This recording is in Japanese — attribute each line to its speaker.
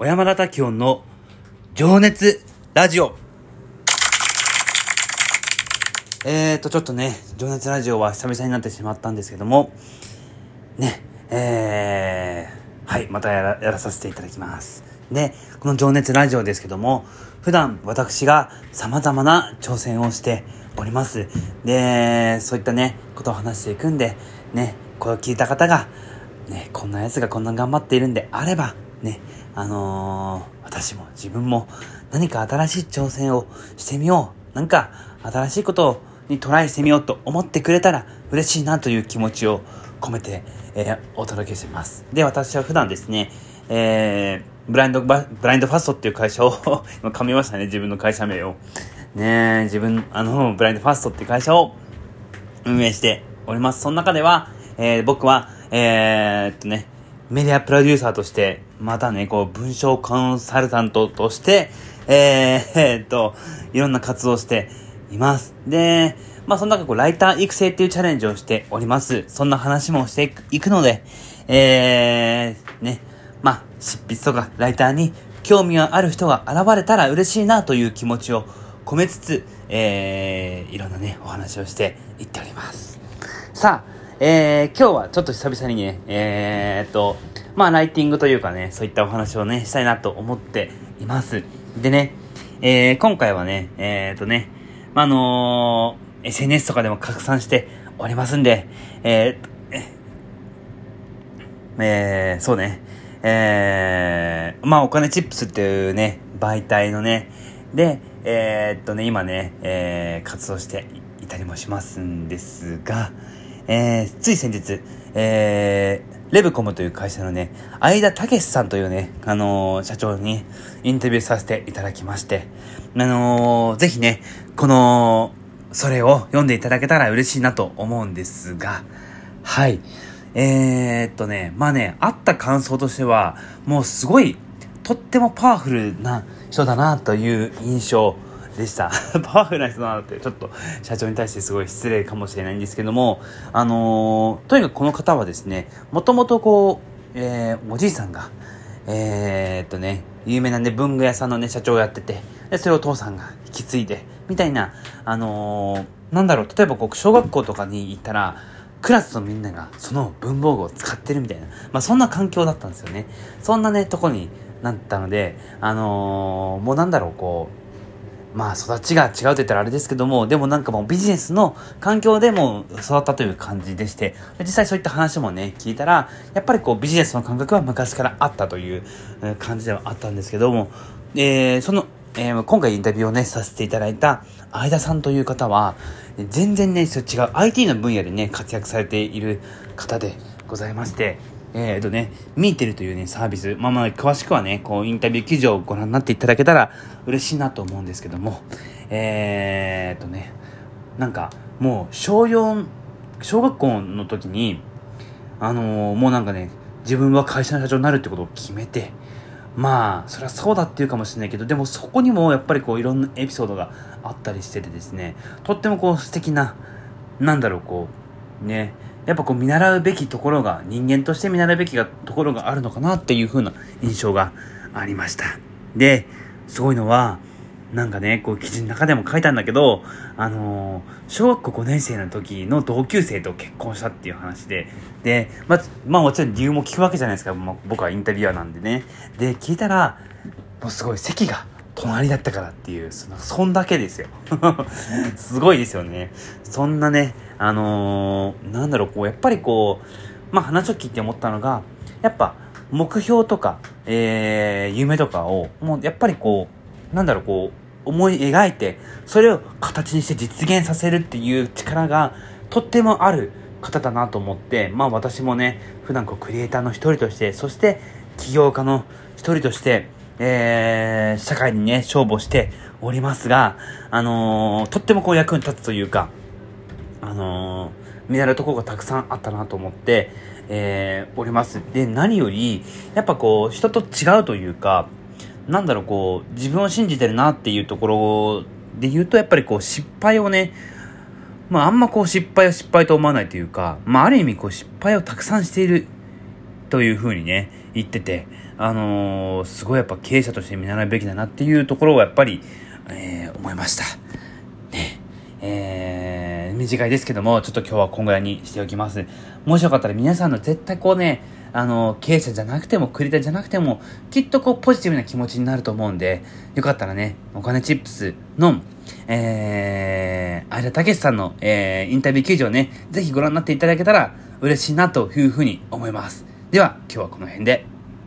Speaker 1: 小山田滝音の情熱ラジオ。えーと、ちょっとね、情熱ラジオは久々になってしまったんですけども、ね、えー、はい、またやらやらさせていただきます。で、この情熱ラジオですけども、普段私が様々な挑戦をしております。で、そういったね、ことを話していくんで、ね、これを聞いた方が、ね、こんな奴がこんな頑張っているんであれば、ね、あのー、私も自分も何か新しい挑戦をしてみよう。なんか新しいことにトライしてみようと思ってくれたら嬉しいなという気持ちを込めて、えー、お届けします。で、私は普段ですね、えー、ブラインド、ブラインドファストっていう会社を 今噛みましたね、自分の会社名を。ね自分、あの、ブラインドファストっていう会社を運営しております。その中では、えー、僕は、えー、っとね、メディアプロデューサーとして、またね、こう、文章コンサルタントとして、えー、えー、っと、いろんな活動をしています。で、まあ、その中、こう、ライター育成っていうチャレンジをしております。そんな話もしていくので、えー、ね、まあ、執筆とかライターに興味がある人が現れたら嬉しいなという気持ちを込めつつ、えー、いろんなね、お話をしていっております。さあ、えー、今日はちょっと久々にね、えー、っと、まあ、ライティングというかね、そういったお話をね、したいなと思っています。でね、えー、今回はね、えー、とね、まあ、あのー、SNS とかでも拡散しておりますんで、えー、えー、そうね、えー、まあ、お金チップスっていうね、媒体のね、で、えー、っとね、今ね、えー、活動していたりもしますんですが、えー、つい先日、えー、レブコムという会社のね、相田武さんというね、あのー、社長にインタビューさせていただきまして、あのー、ぜひね、この、それを読んでいただけたら嬉しいなと思うんですが、はい。えー、っとね、まあね、あった感想としては、もうすごい、とってもパワフルな人だなという印象でした。パワフルな人だなって、ちょっと社長に対してすごい失礼かもしれないんですけども、あのー、とにかくこの方はですね、もともとこう、えー、おじいさんが、えー、っとね、有名なね、文具屋さんのね、社長をやってて、で、それをお父さんが引き継いで、みたいな、あのー、なんだろう、例えばこう、小学校とかに行ったら、クラスのみんながその文房具を使ってるみたいな、まあそんな環境だったんですよね。そんなね、とこになったので、あのー、もうなんだろう、こう、まあ育ちが違うって言ったらあれですけども、でもなんかもうビジネスの環境でも育ったという感じでして、実際そういった話もね、聞いたら、やっぱりこうビジネスの感覚は昔からあったという感じではあったんですけども、えー、その、えー、今回インタビューをね、させていただいた相田さんという方は、全然ね、違う IT の分野でね、活躍されている方でございまして、えっ、ー、とね、ミーテルというね、サービス、まあまあ、詳しくはね、こう、インタビュー記事をご覧になっていただけたら嬉しいなと思うんですけども、えっ、ー、とね、なんか、もう、小4、小学校の時に、あのー、もうなんかね、自分は会社の社長になるってことを決めて、まあ、そりゃそうだっていうかもしれないけど、でもそこにもやっぱりこう、いろんなエピソードがあったりしててですね、とってもこう、素敵な、なんだろう、こう、ね、やっぱこう見習うべきところが、人間として見習うべきがところがあるのかなっていう風な印象がありました。で、すごいのは、なんかね、こう記事の中でも書いたんだけど、あのー、小学校5年生の時の同級生と結婚したっていう話で、で、ままあもちろん理由も聞くわけじゃないですか、まあ、僕はインタビュアーなんでね。で、聞いたら、もうすごい席が隣だったからっていう、そ、そんだけですよ。すごいですよね。そんなね、あのー、なんだろう、こう、やっぱりこう、まあ話を聞いて思ったのが、やっぱ、目標とか、えー、夢とかを、もうやっぱりこう、なんだろう、こう、思い描いて、それを形にして実現させるっていう力が、とってもある方だなと思って、まあ私もね、普段こう、クリエイターの一人として、そして、起業家の一人として、えー、社会にね、勝負をしておりますが、あのー、とってもこう役に立つというか、あのー、見習うところがたくさんあったなと思って、えー、おります。で、何より、やっぱこう、人と違うというか、なんだろう、こう、自分を信じてるなっていうところで言うと、やっぱりこう、失敗をね、まあ、あんまこう、失敗を失敗と思わないというか、まあ、ある意味こう、失敗をたくさんしているというふうにね、言ってて、あのー、すごいやっぱ経営者として見習うべきだなっていうところをやっぱり、えー、思いました。ね。えー、短いですけども、ちょっと今日はこんぐらいにしておきます。もしよかったら皆さんの絶対こうね、あの、経営者じゃなくても、クリエイターじゃなくても、きっとこう、ポジティブな気持ちになると思うんで、よかったらね、お金チップスの、えー、相田武さんの、えー、インタビュー記事をね、ぜひご覧になっていただけたら嬉しいなというふうに思います。では、今日はこの辺で。